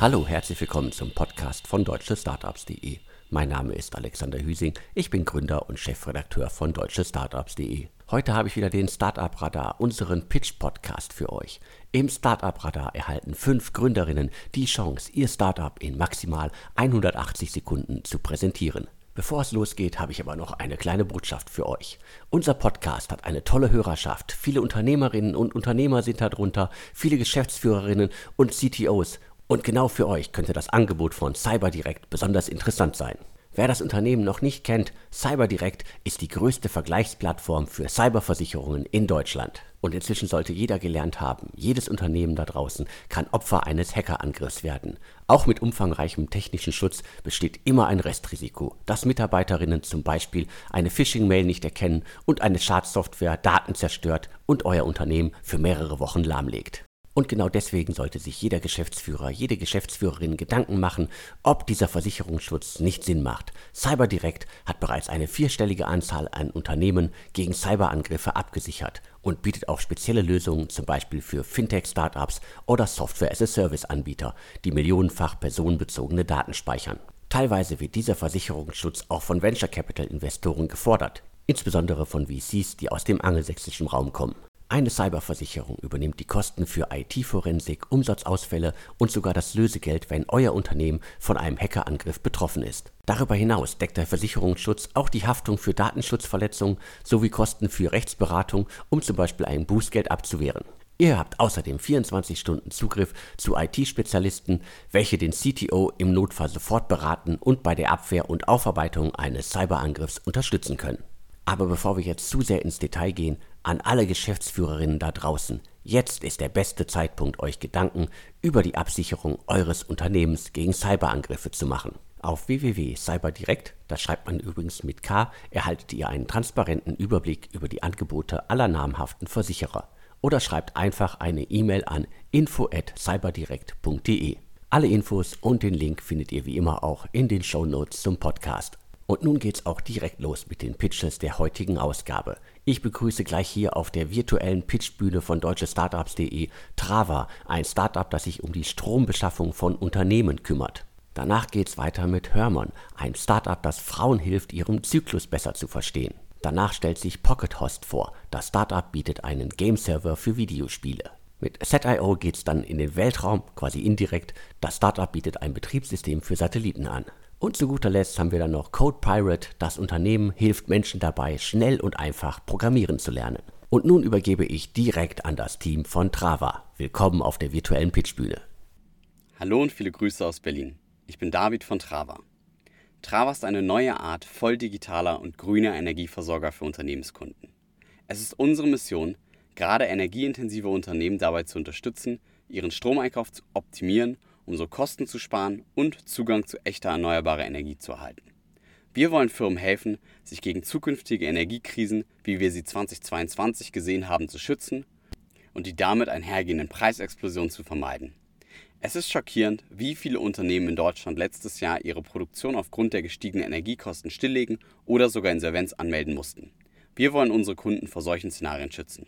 Hallo, herzlich willkommen zum Podcast von deutschestartups.de. Mein Name ist Alexander Hüsing, ich bin Gründer und Chefredakteur von deutschestartups.de. Heute habe ich wieder den Startup Radar, unseren Pitch-Podcast für euch. Im Startup Radar erhalten fünf Gründerinnen die Chance, ihr Startup in maximal 180 Sekunden zu präsentieren. Bevor es losgeht, habe ich aber noch eine kleine Botschaft für euch. Unser Podcast hat eine tolle Hörerschaft. Viele Unternehmerinnen und Unternehmer sind darunter, viele Geschäftsführerinnen und CTOs. Und genau für euch könnte das Angebot von CyberDirect besonders interessant sein. Wer das Unternehmen noch nicht kennt, CyberDirect ist die größte Vergleichsplattform für Cyberversicherungen in Deutschland. Und inzwischen sollte jeder gelernt haben, jedes Unternehmen da draußen kann Opfer eines Hackerangriffs werden. Auch mit umfangreichem technischen Schutz besteht immer ein Restrisiko, dass Mitarbeiterinnen zum Beispiel eine Phishing-Mail nicht erkennen und eine Schadsoftware Daten zerstört und euer Unternehmen für mehrere Wochen lahmlegt. Und genau deswegen sollte sich jeder Geschäftsführer, jede Geschäftsführerin Gedanken machen, ob dieser Versicherungsschutz nicht Sinn macht. CyberDirect hat bereits eine vierstellige Anzahl an Unternehmen gegen Cyberangriffe abgesichert und bietet auch spezielle Lösungen zum Beispiel für Fintech-Startups oder Software-as-a-Service-Anbieter, die millionenfach personenbezogene Daten speichern. Teilweise wird dieser Versicherungsschutz auch von Venture Capital Investoren gefordert, insbesondere von VCs, die aus dem angelsächsischen Raum kommen. Eine Cyberversicherung übernimmt die Kosten für IT-Forensik, Umsatzausfälle und sogar das Lösegeld, wenn euer Unternehmen von einem Hackerangriff betroffen ist. Darüber hinaus deckt der Versicherungsschutz auch die Haftung für Datenschutzverletzungen sowie Kosten für Rechtsberatung, um zum Beispiel ein Bußgeld abzuwehren. Ihr habt außerdem 24 Stunden Zugriff zu IT-Spezialisten, welche den CTO im Notfall sofort beraten und bei der Abwehr und Aufarbeitung eines Cyberangriffs unterstützen können. Aber bevor wir jetzt zu sehr ins Detail gehen, an alle Geschäftsführerinnen da draußen, jetzt ist der beste Zeitpunkt, euch Gedanken über die Absicherung eures Unternehmens gegen Cyberangriffe zu machen. Auf www.cyberdirect, das schreibt man übrigens mit K, erhaltet ihr einen transparenten Überblick über die Angebote aller namhaften Versicherer. Oder schreibt einfach eine E-Mail an info@cyberdirect.de. Alle Infos und den Link findet ihr wie immer auch in den Show Notes zum Podcast. Und nun geht's auch direkt los mit den Pitches der heutigen Ausgabe. Ich begrüße gleich hier auf der virtuellen Pitchbühne von deutschestartups.de Trava, ein Startup, das sich um die Strombeschaffung von Unternehmen kümmert. Danach geht's weiter mit Hörmann, ein Startup, das Frauen hilft, ihren Zyklus besser zu verstehen. Danach stellt sich Pocket Host vor. Das Startup bietet einen Game-Server für Videospiele. Mit Set.io geht's dann in den Weltraum, quasi indirekt. Das Startup bietet ein Betriebssystem für Satelliten an. Und zu guter Letzt haben wir dann noch Code Pirate. Das Unternehmen hilft Menschen dabei, schnell und einfach programmieren zu lernen. Und nun übergebe ich direkt an das Team von Trava. Willkommen auf der virtuellen Pitchbühne. Hallo und viele Grüße aus Berlin. Ich bin David von Trava. Trava ist eine neue Art voll digitaler und grüner Energieversorger für Unternehmenskunden. Es ist unsere Mission, gerade energieintensive Unternehmen dabei zu unterstützen, ihren Stromeinkauf zu optimieren um so Kosten zu sparen und Zugang zu echter erneuerbarer Energie zu erhalten. Wir wollen Firmen helfen, sich gegen zukünftige Energiekrisen, wie wir sie 2022 gesehen haben, zu schützen und die damit einhergehenden Preisexplosionen zu vermeiden. Es ist schockierend, wie viele Unternehmen in Deutschland letztes Jahr ihre Produktion aufgrund der gestiegenen Energiekosten stilllegen oder sogar Insolvenz anmelden mussten. Wir wollen unsere Kunden vor solchen Szenarien schützen.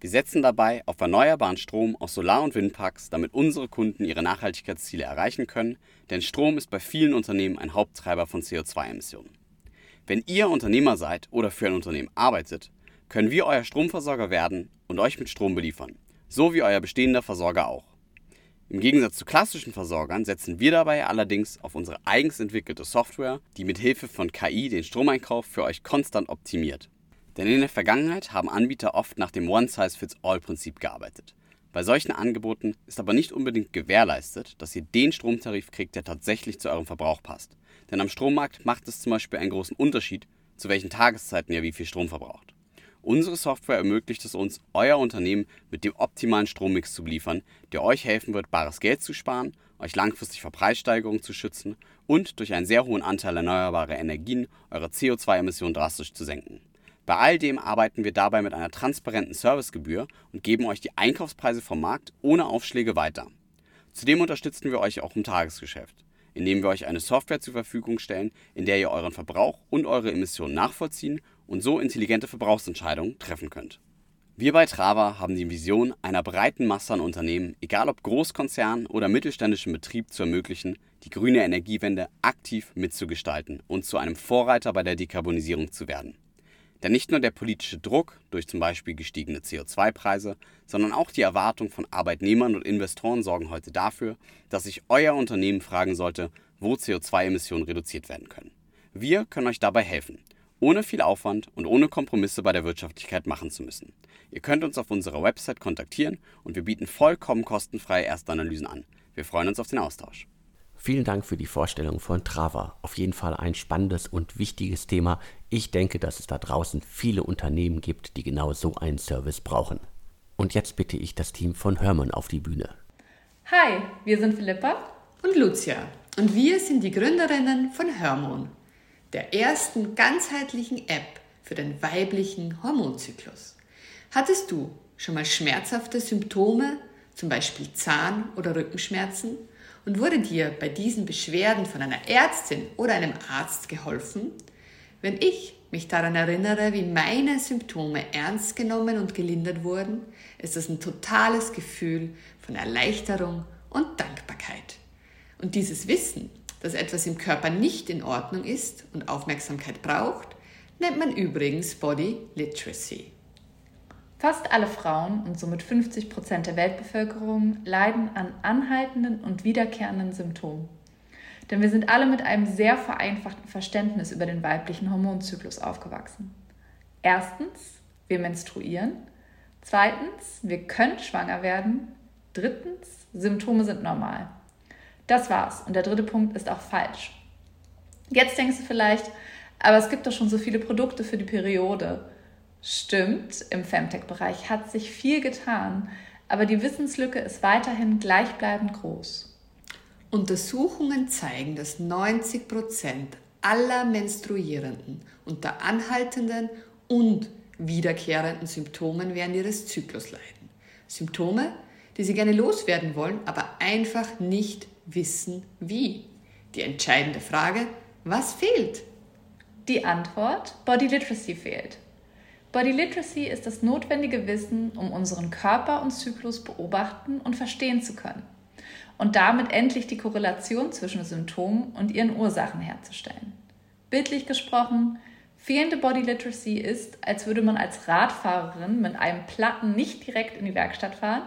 Wir setzen dabei auf erneuerbaren Strom aus Solar- und Windparks, damit unsere Kunden ihre Nachhaltigkeitsziele erreichen können, denn Strom ist bei vielen Unternehmen ein Haupttreiber von CO2-Emissionen. Wenn ihr Unternehmer seid oder für ein Unternehmen arbeitet, können wir euer Stromversorger werden und euch mit Strom beliefern, so wie euer bestehender Versorger auch. Im Gegensatz zu klassischen Versorgern setzen wir dabei allerdings auf unsere eigens entwickelte Software, die mit Hilfe von KI den Stromeinkauf für euch konstant optimiert. Denn in der Vergangenheit haben Anbieter oft nach dem One-Size-Fits-All-Prinzip gearbeitet. Bei solchen Angeboten ist aber nicht unbedingt gewährleistet, dass ihr den Stromtarif kriegt, der tatsächlich zu eurem Verbrauch passt. Denn am Strommarkt macht es zum Beispiel einen großen Unterschied, zu welchen Tageszeiten ihr wie viel Strom verbraucht. Unsere Software ermöglicht es uns, euer Unternehmen mit dem optimalen Strommix zu beliefern, der euch helfen wird, bares Geld zu sparen, euch langfristig vor Preissteigerungen zu schützen und durch einen sehr hohen Anteil erneuerbarer Energien eure CO2-Emissionen drastisch zu senken. Bei all dem arbeiten wir dabei mit einer transparenten Servicegebühr und geben euch die Einkaufspreise vom Markt ohne Aufschläge weiter. Zudem unterstützen wir euch auch im Tagesgeschäft, indem wir euch eine Software zur Verfügung stellen, in der ihr euren Verbrauch und eure Emissionen nachvollziehen und so intelligente Verbrauchsentscheidungen treffen könnt. Wir bei Trava haben die Vision, einer breiten Masse an Unternehmen, egal ob Großkonzern oder mittelständischen Betrieb, zu ermöglichen, die grüne Energiewende aktiv mitzugestalten und zu einem Vorreiter bei der Dekarbonisierung zu werden. Denn nicht nur der politische Druck durch zum Beispiel gestiegene CO2-Preise, sondern auch die Erwartung von Arbeitnehmern und Investoren sorgen heute dafür, dass sich euer Unternehmen fragen sollte, wo CO2-Emissionen reduziert werden können. Wir können euch dabei helfen ohne viel Aufwand und ohne Kompromisse bei der Wirtschaftlichkeit machen zu müssen. Ihr könnt uns auf unserer Website kontaktieren und wir bieten vollkommen kostenfreie Erstanalysen an. Wir freuen uns auf den Austausch. Vielen Dank für die Vorstellung von Trava. Auf jeden Fall ein spannendes und wichtiges Thema. Ich denke, dass es da draußen viele Unternehmen gibt, die genau so einen Service brauchen. Und jetzt bitte ich das Team von Hermann auf die Bühne. Hi, wir sind Philippa und Lucia und wir sind die Gründerinnen von Hermon der ersten ganzheitlichen App für den weiblichen Hormonzyklus. Hattest du schon mal schmerzhafte Symptome, zum Beispiel Zahn- oder Rückenschmerzen, und wurde dir bei diesen Beschwerden von einer Ärztin oder einem Arzt geholfen? Wenn ich mich daran erinnere, wie meine Symptome ernst genommen und gelindert wurden, ist das ein totales Gefühl von Erleichterung und Dankbarkeit. Und dieses Wissen dass etwas im Körper nicht in Ordnung ist und Aufmerksamkeit braucht, nennt man übrigens Body Literacy. Fast alle Frauen und somit 50 Prozent der Weltbevölkerung leiden an anhaltenden und wiederkehrenden Symptomen. Denn wir sind alle mit einem sehr vereinfachten Verständnis über den weiblichen Hormonzyklus aufgewachsen. Erstens, wir menstruieren. Zweitens, wir können schwanger werden. Drittens, Symptome sind normal. Das war's. Und der dritte Punkt ist auch falsch. Jetzt denkst du vielleicht, aber es gibt doch schon so viele Produkte für die Periode. Stimmt, im Femtech-Bereich hat sich viel getan, aber die Wissenslücke ist weiterhin gleichbleibend groß. Untersuchungen zeigen, dass 90 Prozent aller Menstruierenden unter anhaltenden und wiederkehrenden Symptomen während ihres Zyklus leiden. Symptome, die sie gerne loswerden wollen, aber einfach nicht wissen wie. Die entscheidende Frage, was fehlt? Die Antwort, Body Literacy fehlt. Body Literacy ist das notwendige Wissen, um unseren Körper und Zyklus beobachten und verstehen zu können und damit endlich die Korrelation zwischen Symptomen und ihren Ursachen herzustellen. Bildlich gesprochen, fehlende Body Literacy ist, als würde man als Radfahrerin mit einem Platten nicht direkt in die Werkstatt fahren,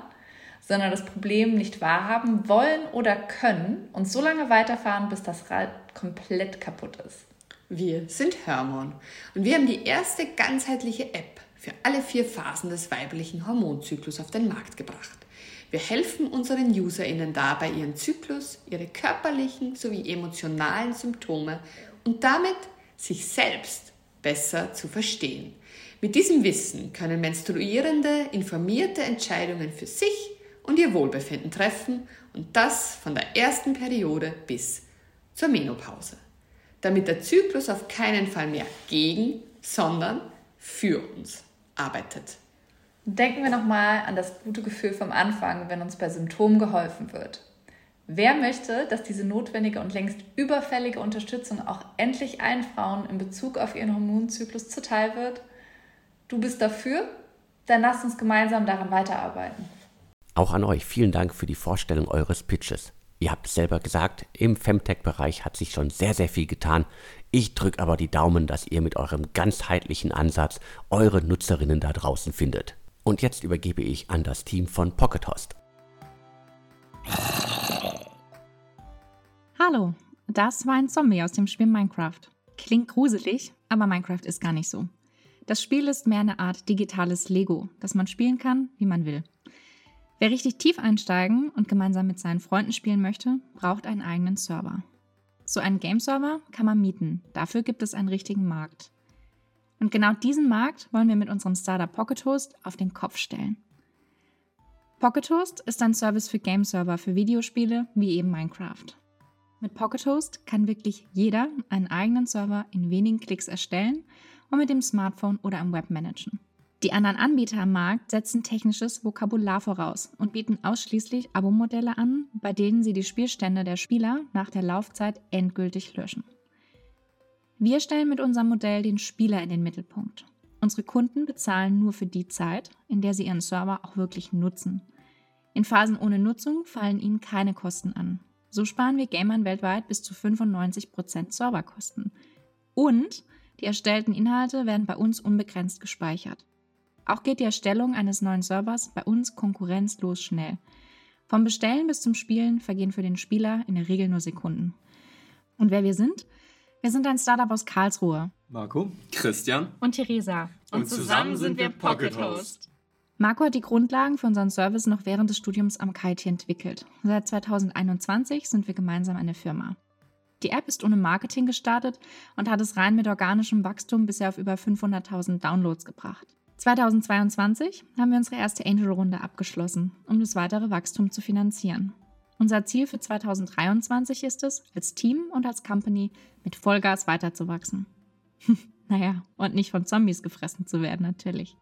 sondern das Problem nicht wahrhaben wollen oder können und so lange weiterfahren, bis das Rad komplett kaputt ist. Wir sind Hormon und wir haben die erste ganzheitliche App für alle vier Phasen des weiblichen Hormonzyklus auf den Markt gebracht. Wir helfen unseren UserInnen dabei, ihren Zyklus, ihre körperlichen sowie emotionalen Symptome und damit sich selbst besser zu verstehen. Mit diesem Wissen können Menstruierende informierte Entscheidungen für sich und ihr Wohlbefinden treffen und das von der ersten Periode bis zur Menopause, damit der Zyklus auf keinen Fall mehr gegen, sondern für uns arbeitet. Denken wir nochmal an das gute Gefühl vom Anfang, wenn uns bei Symptomen geholfen wird. Wer möchte, dass diese notwendige und längst überfällige Unterstützung auch endlich allen Frauen in Bezug auf ihren Hormonzyklus zuteil wird? Du bist dafür? Dann lasst uns gemeinsam daran weiterarbeiten. Auch an euch vielen Dank für die Vorstellung eures Pitches. Ihr habt es selber gesagt, im Femtech-Bereich hat sich schon sehr, sehr viel getan. Ich drücke aber die Daumen, dass ihr mit eurem ganzheitlichen Ansatz eure Nutzerinnen da draußen findet. Und jetzt übergebe ich an das Team von Pocket Host. Hallo, das war ein Zombie aus dem Spiel Minecraft. Klingt gruselig, aber Minecraft ist gar nicht so. Das Spiel ist mehr eine Art digitales Lego, das man spielen kann, wie man will. Wer richtig tief einsteigen und gemeinsam mit seinen Freunden spielen möchte, braucht einen eigenen Server. So einen Game-Server kann man mieten. Dafür gibt es einen richtigen Markt. Und genau diesen Markt wollen wir mit unserem Startup Pocket Host auf den Kopf stellen. Pocket Host ist ein Service für Game-Server für Videospiele wie eben Minecraft. Mit Pocket Host kann wirklich jeder einen eigenen Server in wenigen Klicks erstellen und mit dem Smartphone oder im Web managen. Die anderen Anbieter am Markt setzen technisches Vokabular voraus und bieten ausschließlich Abo-Modelle an, bei denen sie die Spielstände der Spieler nach der Laufzeit endgültig löschen. Wir stellen mit unserem Modell den Spieler in den Mittelpunkt Unsere Kunden bezahlen nur für die Zeit, in der sie ihren Server auch wirklich nutzen. In Phasen ohne Nutzung fallen ihnen keine Kosten an. So sparen wir Gamern weltweit bis zu 95% Serverkosten. Und die erstellten Inhalte werden bei uns unbegrenzt gespeichert. Auch geht die Erstellung eines neuen Servers bei uns konkurrenzlos schnell. Vom Bestellen bis zum Spielen vergehen für den Spieler in der Regel nur Sekunden. Und wer wir sind? Wir sind ein Startup aus Karlsruhe. Marco, Christian und Theresa. Und, und zusammen sind wir Pocket Host. Marco hat die Grundlagen für unseren Service noch während des Studiums am KIT entwickelt. Seit 2021 sind wir gemeinsam eine Firma. Die App ist ohne Marketing gestartet und hat es rein mit organischem Wachstum bisher auf über 500.000 Downloads gebracht. 2022 haben wir unsere erste Angel-Runde abgeschlossen, um das weitere Wachstum zu finanzieren. Unser Ziel für 2023 ist es, als Team und als Company mit Vollgas weiterzuwachsen. naja, und nicht von Zombies gefressen zu werden, natürlich.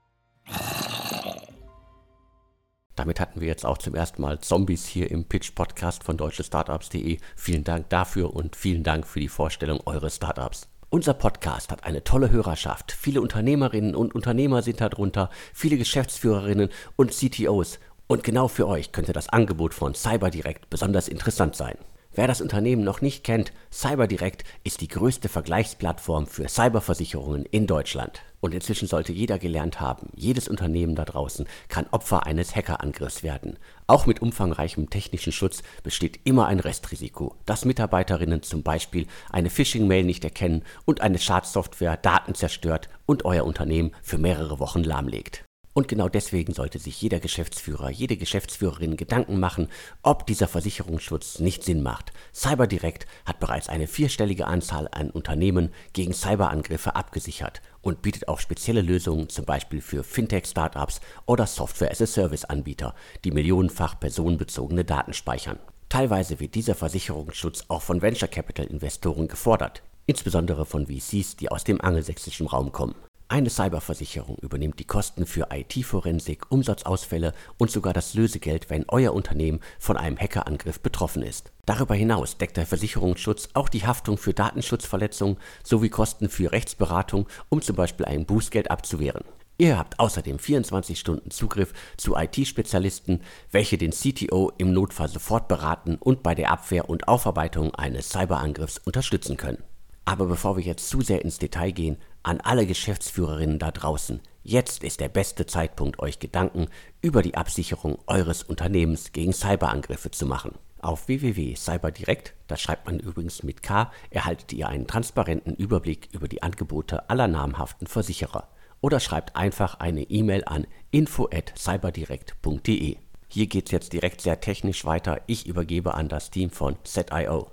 Damit hatten wir jetzt auch zum ersten Mal Zombies hier im Pitch-Podcast von deutschestartups.de. Vielen Dank dafür und vielen Dank für die Vorstellung eures Startups. Unser Podcast hat eine tolle Hörerschaft. Viele Unternehmerinnen und Unternehmer sind darunter, viele Geschäftsführerinnen und CTOs und genau für euch könnte das Angebot von CyberDirect besonders interessant sein. Wer das Unternehmen noch nicht kennt, CyberDirect ist die größte Vergleichsplattform für Cyberversicherungen in Deutschland. Und inzwischen sollte jeder gelernt haben, jedes Unternehmen da draußen kann Opfer eines Hackerangriffs werden. Auch mit umfangreichem technischen Schutz besteht immer ein Restrisiko, dass Mitarbeiterinnen zum Beispiel eine Phishing-Mail nicht erkennen und eine Schadsoftware Daten zerstört und euer Unternehmen für mehrere Wochen lahmlegt. Und genau deswegen sollte sich jeder Geschäftsführer, jede Geschäftsführerin Gedanken machen, ob dieser Versicherungsschutz nicht Sinn macht. CyberDirect hat bereits eine vierstellige Anzahl an Unternehmen gegen Cyberangriffe abgesichert und bietet auch spezielle Lösungen zum Beispiel für Fintech-Startups oder Software-as-a-Service-Anbieter, die millionenfach personenbezogene Daten speichern. Teilweise wird dieser Versicherungsschutz auch von Venture Capital Investoren gefordert, insbesondere von VCs, die aus dem angelsächsischen Raum kommen. Eine Cyberversicherung übernimmt die Kosten für IT-Forensik, Umsatzausfälle und sogar das Lösegeld, wenn euer Unternehmen von einem Hackerangriff betroffen ist. Darüber hinaus deckt der Versicherungsschutz auch die Haftung für Datenschutzverletzungen sowie Kosten für Rechtsberatung, um zum Beispiel ein Bußgeld abzuwehren. Ihr habt außerdem 24 Stunden Zugriff zu IT-Spezialisten, welche den CTO im Notfall sofort beraten und bei der Abwehr und Aufarbeitung eines Cyberangriffs unterstützen können. Aber bevor wir jetzt zu sehr ins Detail gehen, an alle Geschäftsführerinnen da draußen, jetzt ist der beste Zeitpunkt, euch Gedanken über die Absicherung eures Unternehmens gegen Cyberangriffe zu machen. Auf www.cyberdirekt, das schreibt man übrigens mit K, erhaltet ihr einen transparenten Überblick über die Angebote aller namhaften Versicherer. Oder schreibt einfach eine E-Mail an info@cyberdirekt.de. Hier geht's jetzt direkt sehr technisch weiter. Ich übergebe an das Team von ZIO.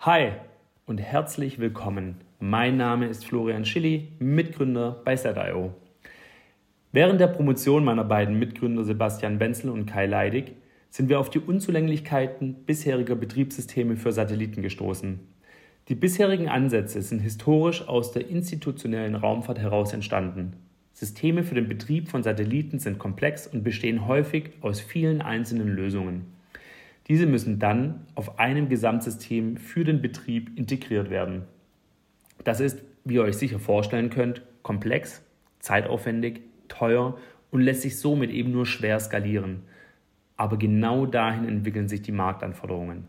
Hi und herzlich willkommen mein Name ist Florian Schilly, Mitgründer bei SetIO. Während der Promotion meiner beiden Mitgründer Sebastian Wenzel und Kai Leidig sind wir auf die Unzulänglichkeiten bisheriger Betriebssysteme für Satelliten gestoßen. Die bisherigen Ansätze sind historisch aus der institutionellen Raumfahrt heraus entstanden. Systeme für den Betrieb von Satelliten sind komplex und bestehen häufig aus vielen einzelnen Lösungen. Diese müssen dann auf einem Gesamtsystem für den Betrieb integriert werden. Das ist, wie ihr euch sicher vorstellen könnt, komplex, zeitaufwendig, teuer und lässt sich somit eben nur schwer skalieren. Aber genau dahin entwickeln sich die Marktanforderungen.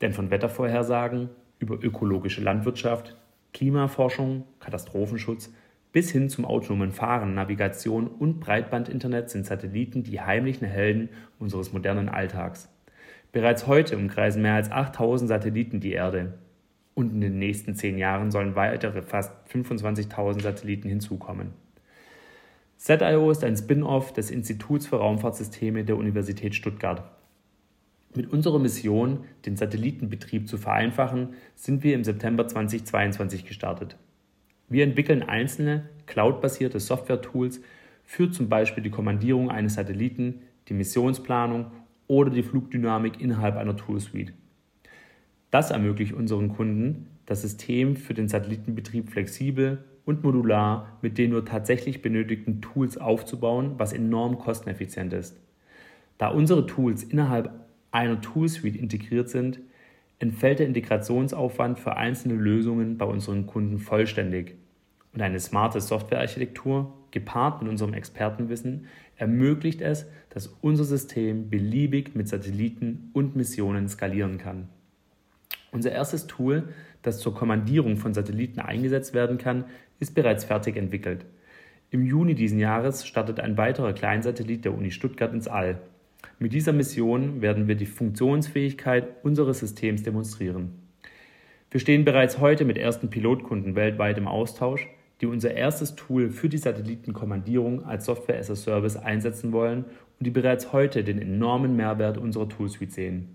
Denn von Wettervorhersagen über ökologische Landwirtschaft, Klimaforschung, Katastrophenschutz bis hin zum autonomen Fahren, Navigation und Breitbandinternet sind Satelliten die heimlichen Helden unseres modernen Alltags. Bereits heute umkreisen mehr als 8000 Satelliten die Erde und in den nächsten zehn Jahren sollen weitere fast 25.000 Satelliten hinzukommen. ZIO ist ein Spin-off des Instituts für Raumfahrtsysteme der Universität Stuttgart. Mit unserer Mission, den Satellitenbetrieb zu vereinfachen, sind wir im September 2022 gestartet. Wir entwickeln einzelne cloud-basierte Software-Tools für zum Beispiel die Kommandierung eines Satelliten, die Missionsplanung oder die Flugdynamik innerhalb einer Toolsuite. Das ermöglicht unseren Kunden, das System für den Satellitenbetrieb flexibel und modular mit den nur tatsächlich benötigten Tools aufzubauen, was enorm kosteneffizient ist. Da unsere Tools innerhalb einer Toolsuite integriert sind, entfällt der Integrationsaufwand für einzelne Lösungen bei unseren Kunden vollständig. Und eine smarte Softwarearchitektur, gepaart mit unserem Expertenwissen, ermöglicht es, dass unser System beliebig mit Satelliten und Missionen skalieren kann. Unser erstes Tool, das zur Kommandierung von Satelliten eingesetzt werden kann, ist bereits fertig entwickelt. Im Juni diesen Jahres startet ein weiterer Kleinsatellit der Uni Stuttgart ins All. Mit dieser Mission werden wir die Funktionsfähigkeit unseres Systems demonstrieren. Wir stehen bereits heute mit ersten Pilotkunden weltweit im Austausch, die unser erstes Tool für die Satellitenkommandierung als Software as a Service einsetzen wollen und die bereits heute den enormen Mehrwert unserer Toolsuite sehen.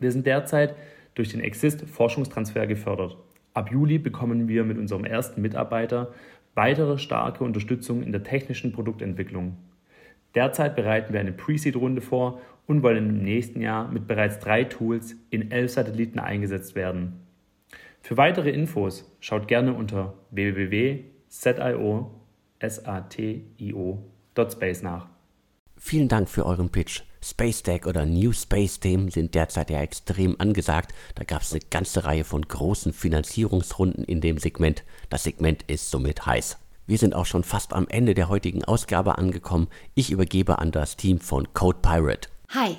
Wir sind derzeit durch den Exist Forschungstransfer gefördert. Ab Juli bekommen wir mit unserem ersten Mitarbeiter weitere starke Unterstützung in der technischen Produktentwicklung. Derzeit bereiten wir eine Pre-Seed-Runde vor und wollen im nächsten Jahr mit bereits drei Tools in elf Satelliten eingesetzt werden. Für weitere Infos schaut gerne unter www.satio.space nach. Vielen Dank für euren Pitch. Space Deck oder New Space Themen sind derzeit ja extrem angesagt. Da gab es eine ganze Reihe von großen Finanzierungsrunden in dem Segment. Das Segment ist somit heiß. Wir sind auch schon fast am Ende der heutigen Ausgabe angekommen. Ich übergebe an das Team von Code Pirate. Hi,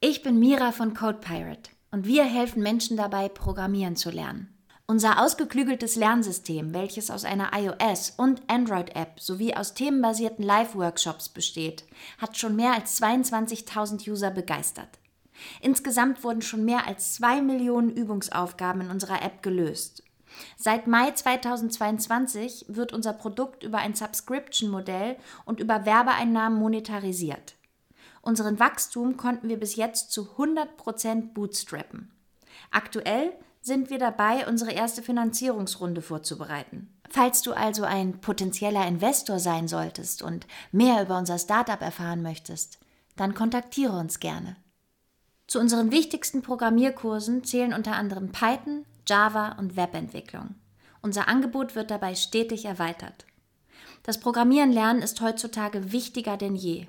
ich bin Mira von Code Pirate und wir helfen Menschen dabei, Programmieren zu lernen. Unser ausgeklügeltes Lernsystem, welches aus einer iOS- und Android-App sowie aus themenbasierten Live-Workshops besteht, hat schon mehr als 22.000 User begeistert. Insgesamt wurden schon mehr als zwei Millionen Übungsaufgaben in unserer App gelöst. Seit Mai 2022 wird unser Produkt über ein Subscription-Modell und über Werbeeinnahmen monetarisiert. Unseren Wachstum konnten wir bis jetzt zu 100% bootstrappen. Aktuell sind wir dabei, unsere erste Finanzierungsrunde vorzubereiten. Falls du also ein potenzieller Investor sein solltest und mehr über unser Startup erfahren möchtest, dann kontaktiere uns gerne. Zu unseren wichtigsten Programmierkursen zählen unter anderem Python, Java und Webentwicklung. Unser Angebot wird dabei stetig erweitert. Das Programmieren lernen ist heutzutage wichtiger denn je.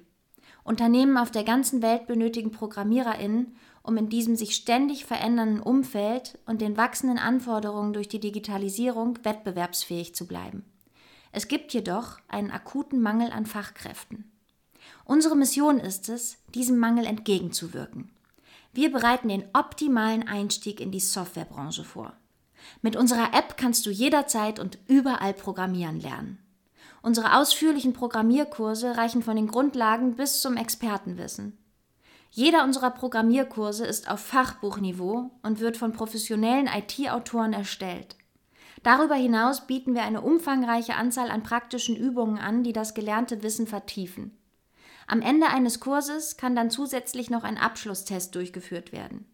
Unternehmen auf der ganzen Welt benötigen ProgrammiererInnen, um in diesem sich ständig verändernden Umfeld und den wachsenden Anforderungen durch die Digitalisierung wettbewerbsfähig zu bleiben. Es gibt jedoch einen akuten Mangel an Fachkräften. Unsere Mission ist es, diesem Mangel entgegenzuwirken. Wir bereiten den optimalen Einstieg in die Softwarebranche vor. Mit unserer App kannst du jederzeit und überall programmieren lernen. Unsere ausführlichen Programmierkurse reichen von den Grundlagen bis zum Expertenwissen. Jeder unserer Programmierkurse ist auf Fachbuchniveau und wird von professionellen IT-Autoren erstellt. Darüber hinaus bieten wir eine umfangreiche Anzahl an praktischen Übungen an, die das gelernte Wissen vertiefen. Am Ende eines Kurses kann dann zusätzlich noch ein Abschlusstest durchgeführt werden.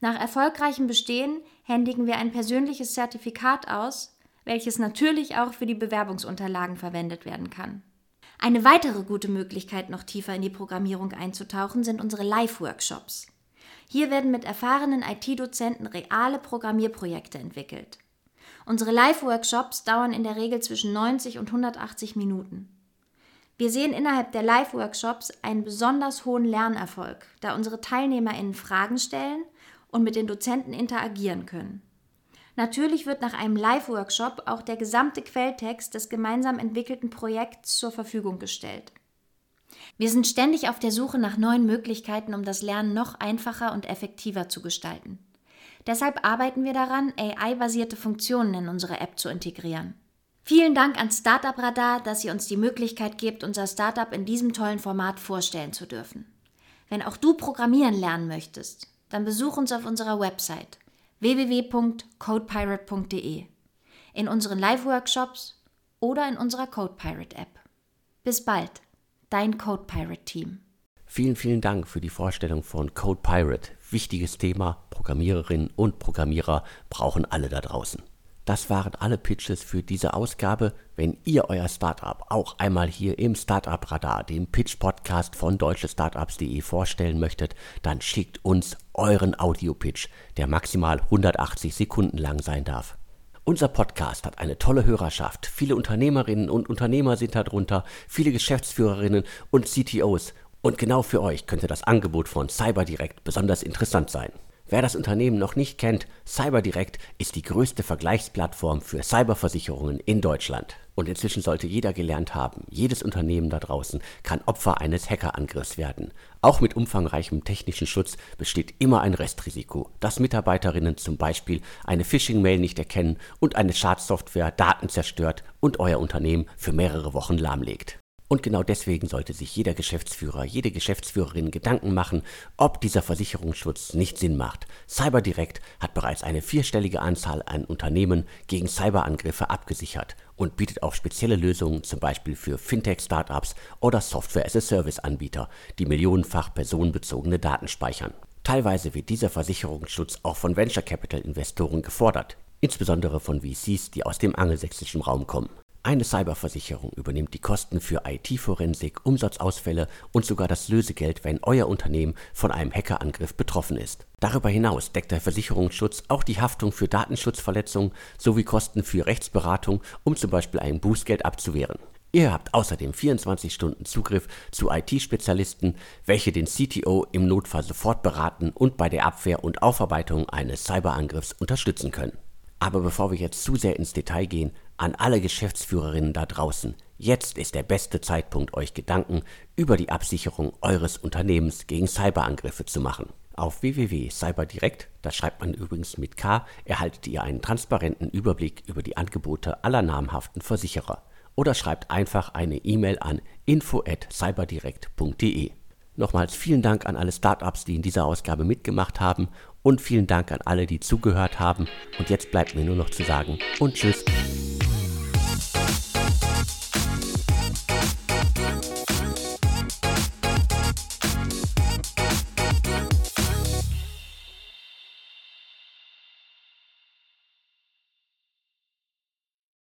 Nach erfolgreichem Bestehen händigen wir ein persönliches Zertifikat aus, welches natürlich auch für die Bewerbungsunterlagen verwendet werden kann. Eine weitere gute Möglichkeit, noch tiefer in die Programmierung einzutauchen, sind unsere Live-Workshops. Hier werden mit erfahrenen IT-Dozenten reale Programmierprojekte entwickelt. Unsere Live-Workshops dauern in der Regel zwischen 90 und 180 Minuten. Wir sehen innerhalb der Live-Workshops einen besonders hohen Lernerfolg, da unsere TeilnehmerInnen Fragen stellen und mit den Dozenten interagieren können. Natürlich wird nach einem Live-Workshop auch der gesamte Quelltext des gemeinsam entwickelten Projekts zur Verfügung gestellt. Wir sind ständig auf der Suche nach neuen Möglichkeiten, um das Lernen noch einfacher und effektiver zu gestalten. Deshalb arbeiten wir daran, AI-basierte Funktionen in unsere App zu integrieren. Vielen Dank an Startup Radar, dass ihr uns die Möglichkeit gebt, unser Startup in diesem tollen Format vorstellen zu dürfen. Wenn auch du programmieren lernen möchtest, dann besuch uns auf unserer Website www.codepirate.de, in unseren Live-Workshops oder in unserer CodePirate-App. Bis bald, dein CodePirate-Team. Vielen, vielen Dank für die Vorstellung von CodePirate. Wichtiges Thema, Programmiererinnen und Programmierer brauchen alle da draußen. Das waren alle Pitches für diese Ausgabe. Wenn ihr euer Startup auch einmal hier im Startup Radar, dem Pitch Podcast von deutschestartups.de vorstellen möchtet, dann schickt uns euren Audio-Pitch, der maximal 180 Sekunden lang sein darf. Unser Podcast hat eine tolle Hörerschaft. Viele Unternehmerinnen und Unternehmer sind darunter, viele Geschäftsführerinnen und CTOs. Und genau für euch könnte das Angebot von CyberDirect besonders interessant sein. Wer das Unternehmen noch nicht kennt, CyberDirect ist die größte Vergleichsplattform für Cyberversicherungen in Deutschland. Und inzwischen sollte jeder gelernt haben, jedes Unternehmen da draußen kann Opfer eines Hackerangriffs werden. Auch mit umfangreichem technischen Schutz besteht immer ein Restrisiko, dass Mitarbeiterinnen zum Beispiel eine Phishing-Mail nicht erkennen und eine Schadsoftware Daten zerstört und euer Unternehmen für mehrere Wochen lahmlegt. Und genau deswegen sollte sich jeder Geschäftsführer, jede Geschäftsführerin Gedanken machen, ob dieser Versicherungsschutz nicht Sinn macht. CyberDirect hat bereits eine vierstellige Anzahl an Unternehmen gegen Cyberangriffe abgesichert und bietet auch spezielle Lösungen zum Beispiel für Fintech-Startups oder Software-as-a-Service-Anbieter, die millionenfach personenbezogene Daten speichern. Teilweise wird dieser Versicherungsschutz auch von Venture Capital Investoren gefordert, insbesondere von VCs, die aus dem angelsächsischen Raum kommen. Eine Cyberversicherung übernimmt die Kosten für IT-Forensik, Umsatzausfälle und sogar das Lösegeld, wenn euer Unternehmen von einem Hackerangriff betroffen ist. Darüber hinaus deckt der Versicherungsschutz auch die Haftung für Datenschutzverletzungen sowie Kosten für Rechtsberatung, um zum Beispiel ein Bußgeld abzuwehren. Ihr habt außerdem 24 Stunden Zugriff zu IT-Spezialisten, welche den CTO im Notfall sofort beraten und bei der Abwehr und Aufarbeitung eines Cyberangriffs unterstützen können. Aber bevor wir jetzt zu sehr ins Detail gehen, an alle Geschäftsführerinnen da draußen, jetzt ist der beste Zeitpunkt, euch Gedanken über die Absicherung eures Unternehmens gegen Cyberangriffe zu machen. Auf www.cyberdirekt, das schreibt man übrigens mit K, erhaltet ihr einen transparenten Überblick über die Angebote aller namhaften Versicherer. Oder schreibt einfach eine E-Mail an info@cyberdirekt.de. Nochmals vielen Dank an alle Startups, die in dieser Ausgabe mitgemacht haben und vielen Dank an alle, die zugehört haben. Und jetzt bleibt mir nur noch zu sagen und tschüss.